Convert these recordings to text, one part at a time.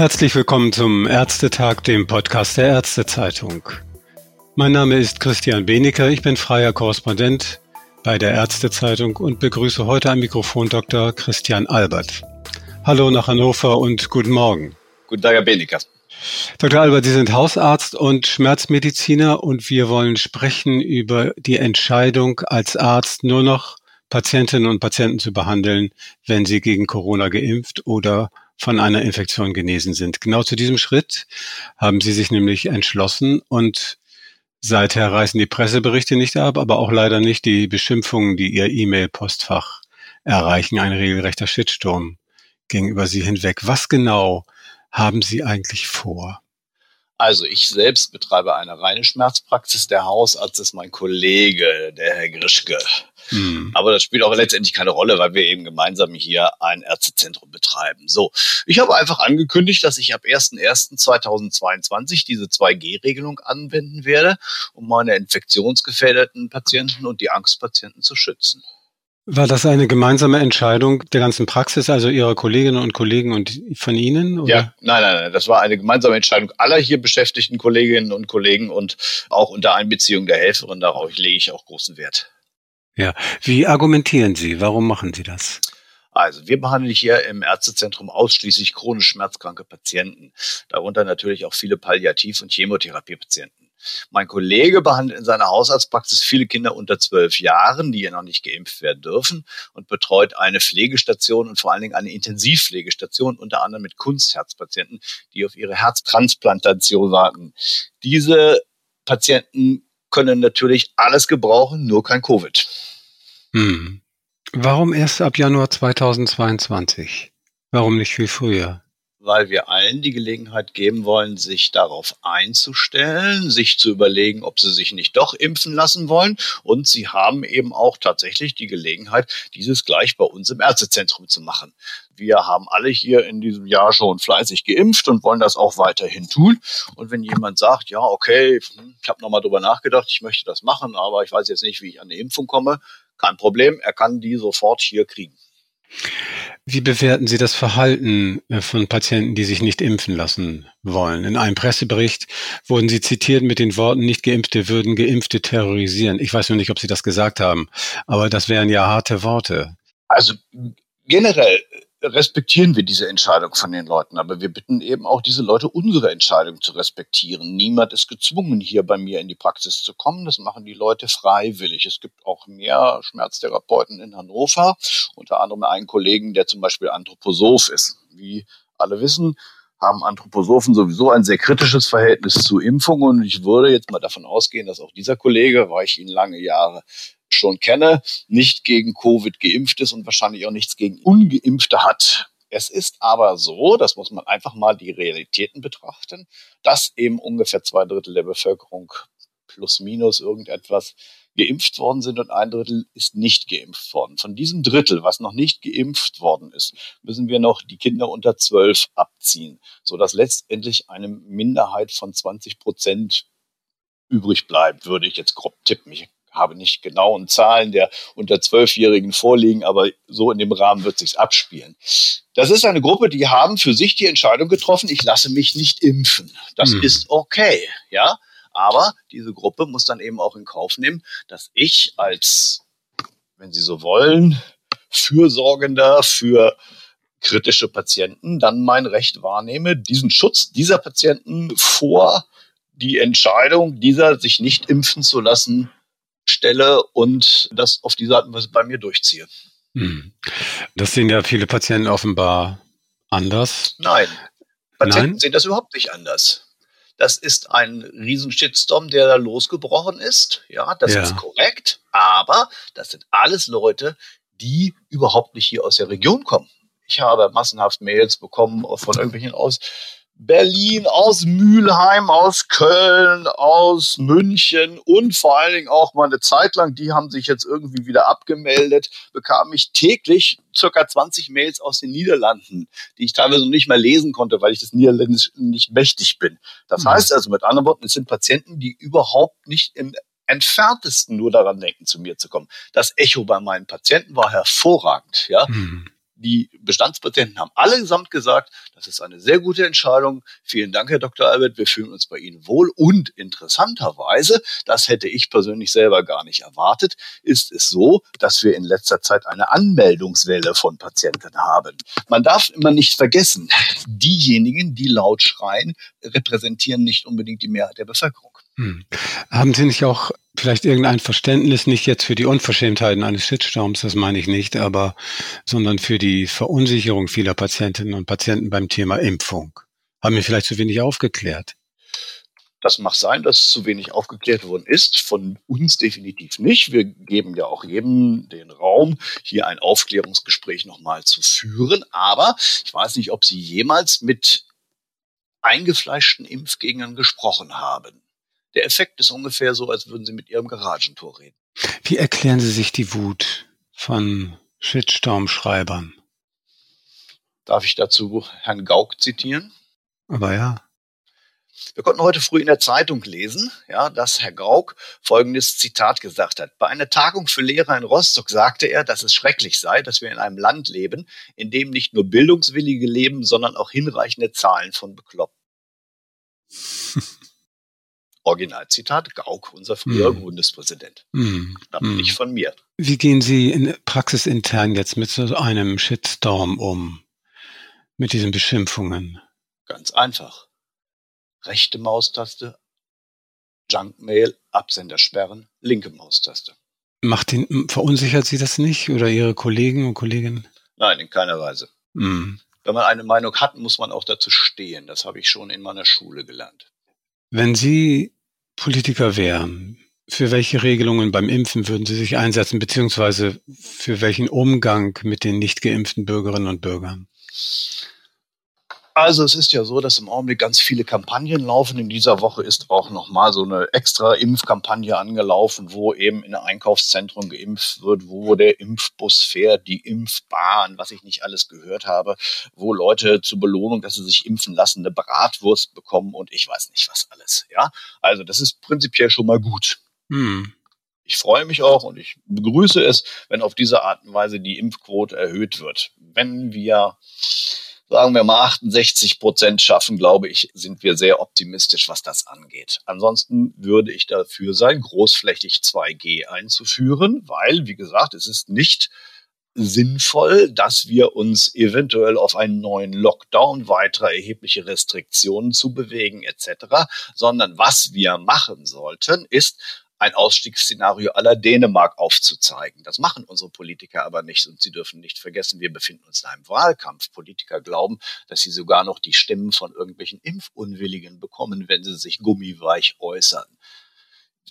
Herzlich willkommen zum Ärztetag, dem Podcast der Ärztezeitung. Mein Name ist Christian Benecker, ich bin freier Korrespondent bei der Ärztezeitung und begrüße heute am Mikrofon Dr. Christian Albert. Hallo nach Hannover und guten Morgen. Guten Tag, Herr Benecker. Dr. Albert, Sie sind Hausarzt und Schmerzmediziner und wir wollen sprechen über die Entscheidung als Arzt nur noch Patientinnen und Patienten zu behandeln, wenn sie gegen Corona geimpft oder von einer Infektion genesen sind. Genau zu diesem Schritt haben Sie sich nämlich entschlossen und seither reißen die Presseberichte nicht ab, aber auch leider nicht die Beschimpfungen, die Ihr E-Mail-Postfach erreichen. Ein regelrechter Shitsturm gegenüber Sie hinweg. Was genau haben Sie eigentlich vor? Also ich selbst betreibe eine reine Schmerzpraxis. Der Hausarzt ist mein Kollege, der Herr Grischke. Hm. Aber das spielt auch letztendlich keine Rolle, weil wir eben gemeinsam hier ein Ärztezentrum betreiben. So, ich habe einfach angekündigt, dass ich ab 01.01.2022 diese 2G-Regelung anwenden werde, um meine infektionsgefährdeten Patienten und die Angstpatienten zu schützen. War das eine gemeinsame Entscheidung der ganzen Praxis, also Ihrer Kolleginnen und Kollegen und von Ihnen? Oder? Ja, nein, nein, nein. Das war eine gemeinsame Entscheidung aller hier beschäftigten Kolleginnen und Kollegen und auch unter Einbeziehung der Helferin. Darauf lege ich auch großen Wert. Ja. Wie argumentieren Sie? Warum machen Sie das? Also, wir behandeln hier im Ärztezentrum ausschließlich chronisch schmerzkranke Patienten, darunter natürlich auch viele Palliativ- und Chemotherapiepatienten. Mein Kollege behandelt in seiner Hausarztpraxis viele Kinder unter zwölf Jahren, die ja noch nicht geimpft werden dürfen und betreut eine Pflegestation und vor allen Dingen eine Intensivpflegestation, unter anderem mit Kunstherzpatienten, die auf ihre Herztransplantation warten. Diese Patienten können natürlich alles gebrauchen, nur kein Covid. Hm. Warum erst ab Januar 2022? Warum nicht viel früher? Weil wir allen die Gelegenheit geben wollen, sich darauf einzustellen, sich zu überlegen, ob sie sich nicht doch impfen lassen wollen. Und sie haben eben auch tatsächlich die Gelegenheit, dieses gleich bei uns im Ärztezentrum zu machen. Wir haben alle hier in diesem Jahr schon fleißig geimpft und wollen das auch weiterhin tun. Und wenn jemand sagt, ja, okay, ich habe nochmal drüber nachgedacht, ich möchte das machen, aber ich weiß jetzt nicht, wie ich an eine Impfung komme, kein Problem, er kann die sofort hier kriegen. Wie bewerten Sie das Verhalten äh, von Patienten, die sich nicht impfen lassen wollen? In einem Pressebericht wurden Sie zitiert mit den Worten, nicht Geimpfte würden Geimpfte terrorisieren. Ich weiß nur nicht, ob Sie das gesagt haben, aber das wären ja harte Worte. Also generell respektieren wir diese Entscheidung von den Leuten, aber wir bitten eben auch diese Leute, unsere Entscheidung zu respektieren. Niemand ist gezwungen, hier bei mir in die Praxis zu kommen. Das machen die Leute freiwillig. Es gibt auch mehr Schmerztherapeuten in Hannover, unter anderem einen Kollegen, der zum Beispiel Anthroposoph ist. Wie alle wissen, haben Anthroposophen sowieso ein sehr kritisches Verhältnis zu Impfungen und ich würde jetzt mal davon ausgehen, dass auch dieser Kollege, weil ich ihn lange Jahre schon kenne, nicht gegen Covid geimpft ist und wahrscheinlich auch nichts gegen Ungeimpfte hat. Es ist aber so, das muss man einfach mal die Realitäten betrachten, dass eben ungefähr zwei Drittel der Bevölkerung plus minus irgendetwas geimpft worden sind und ein Drittel ist nicht geimpft worden. Von diesem Drittel, was noch nicht geimpft worden ist, müssen wir noch die Kinder unter zwölf abziehen, sodass letztendlich eine Minderheit von 20 Prozent übrig bleibt, würde ich jetzt grob tippen. Ich habe nicht genauen Zahlen der unter Zwölfjährigen vorliegen, aber so in dem Rahmen wird sich's abspielen. Das ist eine Gruppe, die haben für sich die Entscheidung getroffen, ich lasse mich nicht impfen. Das hm. ist okay, ja. Aber diese Gruppe muss dann eben auch in Kauf nehmen, dass ich als, wenn Sie so wollen, Fürsorgender für kritische Patienten dann mein Recht wahrnehme, diesen Schutz dieser Patienten vor die Entscheidung dieser sich nicht impfen zu lassen stelle und das auf diese Art und Weise bei mir durchziehe. Hm. Das sehen ja viele Patienten offenbar anders. Nein, Patienten Nein? sehen das überhaupt nicht anders. Das ist ein riesen Shitstorm, der da losgebrochen ist. Ja, das ja. ist korrekt. Aber das sind alles Leute, die überhaupt nicht hier aus der Region kommen. Ich habe massenhaft Mails bekommen von irgendwelchen aus Berlin, aus Mülheim, aus Köln, aus München und vor allen Dingen auch mal eine Zeit lang, die haben sich jetzt irgendwie wieder abgemeldet, bekam ich täglich circa 20 Mails aus den Niederlanden, die ich teilweise noch nicht mal lesen konnte, weil ich das Niederländisch nicht mächtig bin. Das mhm. heißt also mit anderen Worten, es sind Patienten, die überhaupt nicht im entferntesten nur daran denken, zu mir zu kommen. Das Echo bei meinen Patienten war hervorragend, ja. Mhm Die Bestandspatienten haben allesamt gesagt, das ist eine sehr gute Entscheidung. Vielen Dank, Herr Dr. Albert. Wir fühlen uns bei Ihnen wohl. Und interessanterweise, das hätte ich persönlich selber gar nicht erwartet, ist es so, dass wir in letzter Zeit eine Anmeldungswelle von Patienten haben. Man darf immer nicht vergessen, diejenigen, die laut schreien, repräsentieren nicht unbedingt die Mehrheit der Bevölkerung. Hm. Haben Sie nicht auch vielleicht irgendein Verständnis, nicht jetzt für die Unverschämtheiten eines Shitstorms, das meine ich nicht, aber sondern für die Verunsicherung vieler Patientinnen und Patienten beim Thema Impfung? Haben wir vielleicht zu wenig aufgeklärt? Das mag sein, dass zu wenig aufgeklärt worden ist. Von uns definitiv nicht. Wir geben ja auch jedem den Raum, hier ein Aufklärungsgespräch nochmal zu führen. Aber ich weiß nicht, ob Sie jemals mit eingefleischten Impfgegnern gesprochen haben. Der Effekt ist ungefähr so, als würden Sie mit Ihrem Garagentor reden. Wie erklären Sie sich die Wut von Shitstorm-Schreibern? Darf ich dazu Herrn Gauck zitieren? Aber ja. Wir konnten heute früh in der Zeitung lesen, ja, dass Herr Gauck folgendes Zitat gesagt hat. Bei einer Tagung für Lehrer in Rostock sagte er, dass es schrecklich sei, dass wir in einem Land leben, in dem nicht nur Bildungswillige leben, sondern auch hinreichende Zahlen von Bekloppten. Originalzitat Gauck, unser früherer mm. Bundespräsident. Mm. mm. Nicht von mir. Wie gehen Sie in praxisintern jetzt mit so einem Shitstorm um? Mit diesen Beschimpfungen? Ganz einfach. Rechte Maustaste, Junkmail, Absender sperren, linke Maustaste. Macht den, verunsichert Sie das nicht oder Ihre Kollegen und Kolleginnen? Nein, in keiner Weise. Mm. Wenn man eine Meinung hat, muss man auch dazu stehen. Das habe ich schon in meiner Schule gelernt. Wenn Sie Politiker wären, für welche Regelungen beim Impfen würden Sie sich einsetzen, beziehungsweise für welchen Umgang mit den nicht geimpften Bürgerinnen und Bürgern? Also es ist ja so, dass im Augenblick ganz viele Kampagnen laufen. In dieser Woche ist auch nochmal so eine extra Impfkampagne angelaufen, wo eben in Einkaufszentren geimpft wird, wo der Impfbus fährt, die Impfbahn, was ich nicht alles gehört habe, wo Leute zur Belohnung, dass sie sich impfen lassen, eine Bratwurst bekommen und ich weiß nicht was alles. Ja, also das ist prinzipiell schon mal gut. Hm. Ich freue mich auch und ich begrüße es, wenn auf diese Art und Weise die Impfquote erhöht wird. Wenn wir sagen wir mal 68 Prozent schaffen, glaube ich, sind wir sehr optimistisch, was das angeht. Ansonsten würde ich dafür sein, großflächig 2G einzuführen, weil, wie gesagt, es ist nicht sinnvoll, dass wir uns eventuell auf einen neuen Lockdown, weitere erhebliche Restriktionen zu bewegen etc., sondern was wir machen sollten, ist ein Ausstiegsszenario aller Dänemark aufzuzeigen. Das machen unsere Politiker aber nicht. Und sie dürfen nicht vergessen, wir befinden uns in einem Wahlkampf. Politiker glauben, dass sie sogar noch die Stimmen von irgendwelchen Impfunwilligen bekommen, wenn sie sich gummiweich äußern.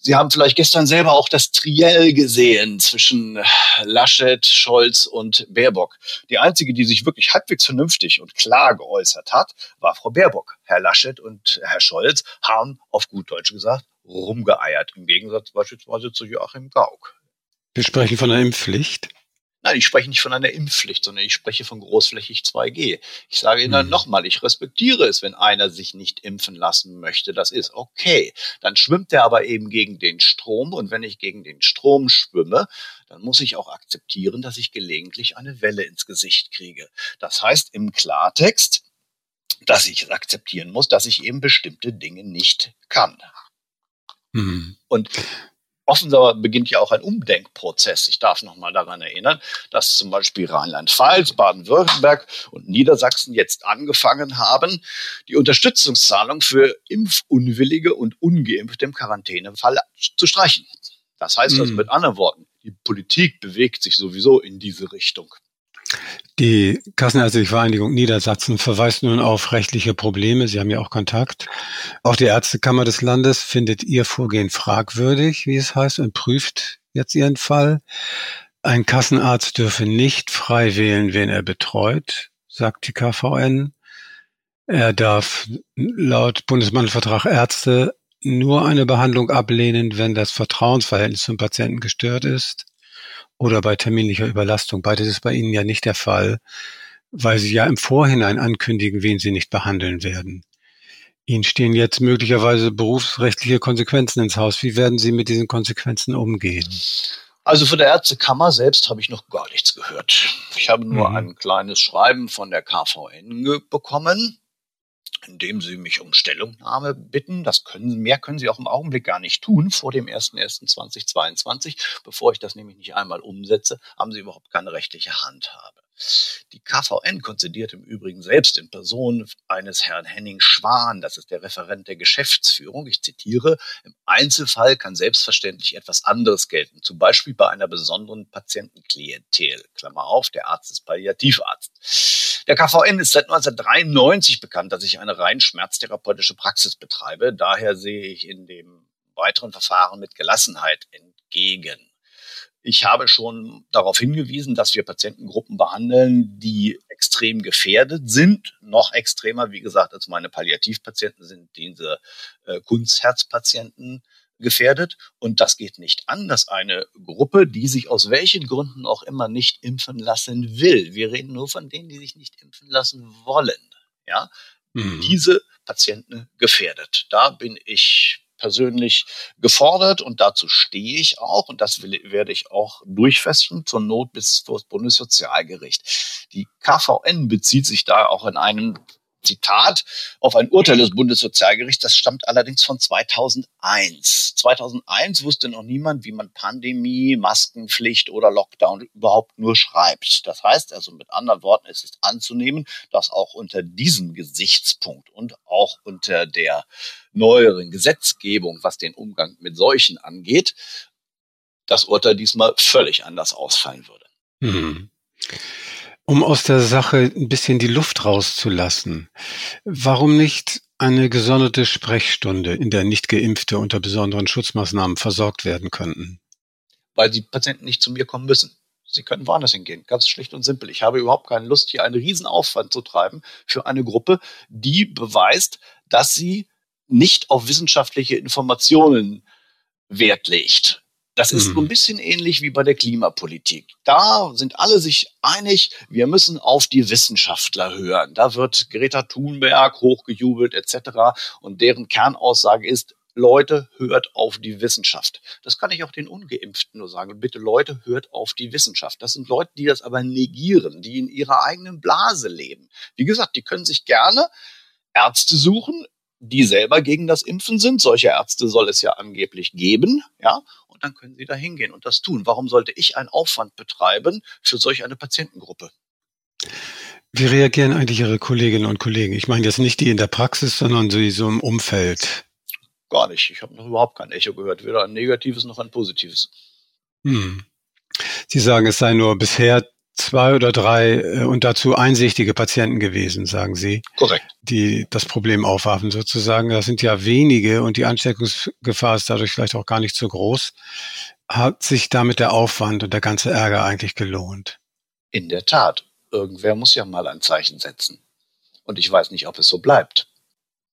Sie haben vielleicht gestern selber auch das Triell gesehen zwischen Laschet, Scholz und Baerbock. Die einzige, die sich wirklich halbwegs vernünftig und klar geäußert hat, war Frau Baerbock. Herr Laschet und Herr Scholz haben auf gut Deutsch gesagt rumgeeiert, im Gegensatz beispielsweise zu Joachim Gauck. Wir sprechen von einer Impfpflicht. Nein, ich spreche nicht von einer Impfpflicht, sondern ich spreche von großflächig 2G. Ich sage Ihnen hm. nochmal, ich respektiere es, wenn einer sich nicht impfen lassen möchte. Das ist okay. Dann schwimmt er aber eben gegen den Strom. Und wenn ich gegen den Strom schwimme, dann muss ich auch akzeptieren, dass ich gelegentlich eine Welle ins Gesicht kriege. Das heißt im Klartext, dass ich akzeptieren muss, dass ich eben bestimmte Dinge nicht kann. Mhm. Und offenbar beginnt ja auch ein Umdenkprozess. Ich darf noch mal daran erinnern, dass zum Beispiel Rheinland-Pfalz, Baden-Württemberg und Niedersachsen jetzt angefangen haben, die Unterstützungszahlung für Impfunwillige und Ungeimpfte im Quarantänefall zu streichen. Das heißt also mhm. mit anderen Worten, die Politik bewegt sich sowieso in diese Richtung. Die Kassenärztliche Vereinigung Niedersachsen verweist nun auf rechtliche Probleme. Sie haben ja auch Kontakt. Auch die Ärztekammer des Landes findet ihr Vorgehen fragwürdig, wie es heißt, und prüft jetzt ihren Fall. Ein Kassenarzt dürfe nicht frei wählen, wen er betreut, sagt die KVN. Er darf laut Bundesmantelvertrag Ärzte nur eine Behandlung ablehnen, wenn das Vertrauensverhältnis zum Patienten gestört ist oder bei terminlicher Überlastung. Beides ist bei Ihnen ja nicht der Fall, weil Sie ja im Vorhinein ankündigen, wen Sie nicht behandeln werden. Ihnen stehen jetzt möglicherweise berufsrechtliche Konsequenzen ins Haus. Wie werden Sie mit diesen Konsequenzen umgehen? Also von der Ärztekammer selbst habe ich noch gar nichts gehört. Ich habe nur mhm. ein kleines Schreiben von der KVN bekommen, in dem sie mich um Stellungnahme bitten. Das können, mehr können sie auch im Augenblick gar nicht tun vor dem 01.01.2022. Bevor ich das nämlich nicht einmal umsetze, haben sie überhaupt keine rechtliche Handhabe. Die KVN konzidiert im Übrigen selbst in Person eines Herrn Henning Schwan, das ist der Referent der Geschäftsführung. Ich zitiere, im Einzelfall kann selbstverständlich etwas anderes gelten, zum Beispiel bei einer besonderen Patientenklientel. Klammer auf, der Arzt ist Palliativarzt. Der KVN ist seit 1993 bekannt, dass ich eine rein schmerztherapeutische Praxis betreibe. Daher sehe ich in dem weiteren Verfahren mit Gelassenheit entgegen. Ich habe schon darauf hingewiesen, dass wir Patientengruppen behandeln, die extrem gefährdet sind. Noch extremer, wie gesagt, als meine Palliativpatienten sind diese äh, Kunstherzpatienten gefährdet. Und das geht nicht an, dass eine Gruppe, die sich aus welchen Gründen auch immer nicht impfen lassen will, wir reden nur von denen, die sich nicht impfen lassen wollen, ja, mhm. diese Patienten gefährdet. Da bin ich persönlich gefordert und dazu stehe ich auch und das will, werde ich auch durchfesten, zur Not bis vor das Bundessozialgericht. Die KVN bezieht sich da auch in einem Zitat auf ein Urteil des Bundessozialgerichts, das stammt allerdings von 2001. 2001 wusste noch niemand, wie man Pandemie, Maskenpflicht oder Lockdown überhaupt nur schreibt. Das heißt also mit anderen Worten, es ist anzunehmen, dass auch unter diesem Gesichtspunkt und auch unter der neueren Gesetzgebung, was den Umgang mit Seuchen angeht, das Urteil diesmal völlig anders ausfallen würde. Mhm. Um aus der Sache ein bisschen die Luft rauszulassen, warum nicht eine gesonderte Sprechstunde, in der nicht Geimpfte unter besonderen Schutzmaßnahmen versorgt werden könnten? Weil die Patienten nicht zu mir kommen müssen. Sie können woanders hingehen. Ganz schlicht und simpel. Ich habe überhaupt keine Lust, hier einen Riesenaufwand zu treiben für eine Gruppe, die beweist, dass sie nicht auf wissenschaftliche Informationen Wert legt. Das ist mhm. so ein bisschen ähnlich wie bei der Klimapolitik. Da sind alle sich einig, wir müssen auf die Wissenschaftler hören. Da wird Greta Thunberg hochgejubelt etc. Und deren Kernaussage ist, Leute, hört auf die Wissenschaft. Das kann ich auch den Ungeimpften nur sagen. Bitte Leute, hört auf die Wissenschaft. Das sind Leute, die das aber negieren, die in ihrer eigenen Blase leben. Wie gesagt, die können sich gerne Ärzte suchen, die selber gegen das Impfen sind. Solche Ärzte soll es ja angeblich geben, ja dann können Sie da hingehen und das tun. Warum sollte ich einen Aufwand betreiben für solch eine Patientengruppe? Wie reagieren eigentlich Ihre Kolleginnen und Kollegen? Ich meine jetzt nicht die in der Praxis, sondern die so im Umfeld. Gar nicht. Ich habe noch überhaupt kein Echo gehört, weder ein negatives noch ein positives. Hm. Sie sagen, es sei nur bisher zwei oder drei äh, und dazu einsichtige Patienten gewesen, sagen Sie. Korrekt. Die das Problem aufwarfen sozusagen. Das sind ja wenige und die Ansteckungsgefahr ist dadurch vielleicht auch gar nicht so groß. Hat sich damit der Aufwand und der ganze Ärger eigentlich gelohnt? In der Tat. Irgendwer muss ja mal ein Zeichen setzen. Und ich weiß nicht, ob es so bleibt.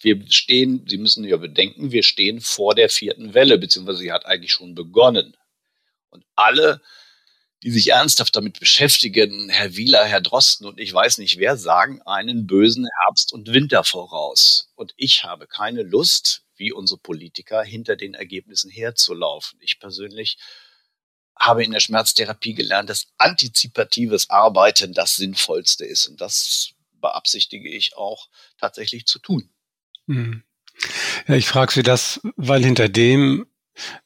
Wir stehen, Sie müssen ja bedenken, wir stehen vor der vierten Welle, beziehungsweise sie hat eigentlich schon begonnen. Und alle die sich ernsthaft damit beschäftigen, Herr Wieler, Herr Drosten und ich weiß nicht wer, sagen einen bösen Herbst und Winter voraus. Und ich habe keine Lust, wie unsere Politiker, hinter den Ergebnissen herzulaufen. Ich persönlich habe in der Schmerztherapie gelernt, dass antizipatives Arbeiten das Sinnvollste ist. Und das beabsichtige ich auch tatsächlich zu tun. Hm. Ja, ich frage Sie das, weil hinter dem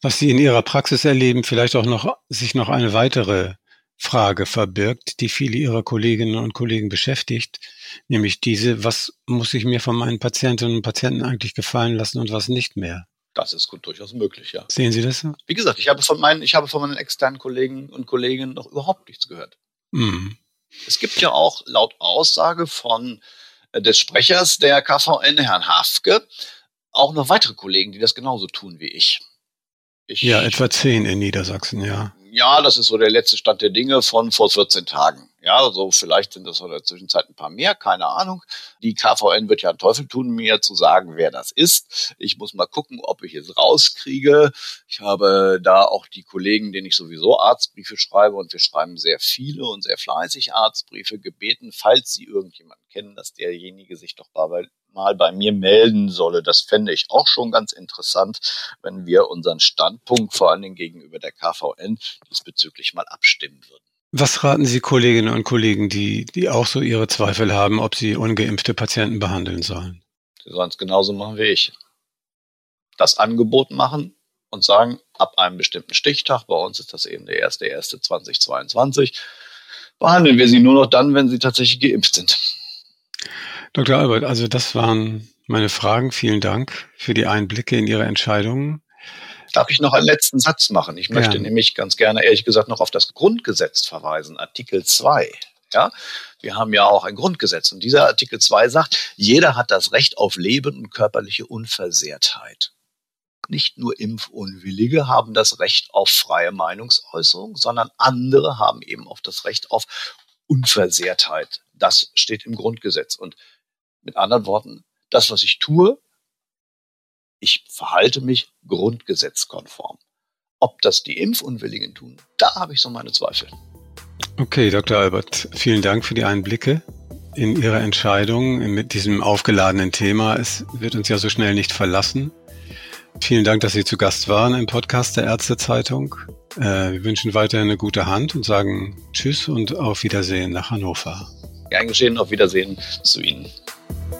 was Sie in Ihrer Praxis erleben, vielleicht auch noch, sich noch eine weitere Frage verbirgt, die viele Ihrer Kolleginnen und Kollegen beschäftigt, nämlich diese, was muss ich mir von meinen Patientinnen und Patienten eigentlich gefallen lassen und was nicht mehr? Das ist gut, durchaus möglich, ja. Sehen Sie das? Wie gesagt, ich habe von meinen, ich habe von meinen externen Kollegen und Kolleginnen noch überhaupt nichts gehört. Mhm. Es gibt ja auch laut Aussage von äh, des Sprechers der KVN, Herrn Hafke, auch noch weitere Kollegen, die das genauso tun wie ich. Ich, ja, etwa zehn in Niedersachsen, ja. Ja, das ist so der letzte Stand der Dinge von vor 14 Tagen. Ja, so vielleicht sind das in der Zwischenzeit ein paar mehr, keine Ahnung. Die KVN wird ja einen Teufel tun, mir zu sagen, wer das ist. Ich muss mal gucken, ob ich es rauskriege. Ich habe da auch die Kollegen, denen ich sowieso Arztbriefe schreibe und wir schreiben sehr viele und sehr fleißig Arztbriefe gebeten, falls sie irgendjemanden kennen, dass derjenige sich doch dabei mal bei mir melden solle. Das fände ich auch schon ganz interessant, wenn wir unseren Standpunkt vor allen Dingen gegenüber der KVN diesbezüglich mal abstimmen würden. Was raten Sie Kolleginnen und Kollegen, die, die auch so ihre Zweifel haben, ob sie ungeimpfte Patienten behandeln sollen? Sie sollen es genauso machen wie ich. Das Angebot machen und sagen, ab einem bestimmten Stichtag, bei uns ist das eben der 1.1.2022, behandeln wir sie nur noch dann, wenn sie tatsächlich geimpft sind. Dr. Albert, also das waren meine Fragen. Vielen Dank für die Einblicke in Ihre Entscheidungen. Darf ich noch einen letzten Satz machen? Ich möchte ja. nämlich ganz gerne, ehrlich gesagt, noch auf das Grundgesetz verweisen, Artikel 2. Ja, wir haben ja auch ein Grundgesetz und dieser Artikel 2 sagt, jeder hat das Recht auf Leben und körperliche Unversehrtheit. Nicht nur Impfunwillige haben das Recht auf freie Meinungsäußerung, sondern andere haben eben auch das Recht auf Unversehrtheit. Das steht im Grundgesetz. Und mit anderen Worten, das, was ich tue, ich verhalte mich grundgesetzkonform. Ob das die Impfunwilligen tun, da habe ich so meine Zweifel. Okay, Dr. Albert, vielen Dank für die Einblicke in Ihre Entscheidung mit diesem aufgeladenen Thema. Es wird uns ja so schnell nicht verlassen. Vielen Dank, dass Sie zu Gast waren im Podcast der Ärztezeitung. Äh, wir wünschen weiterhin eine gute Hand und sagen Tschüss und auf Wiedersehen nach Hannover. Gern geschehen, auf Wiedersehen zu Ihnen. Thank you.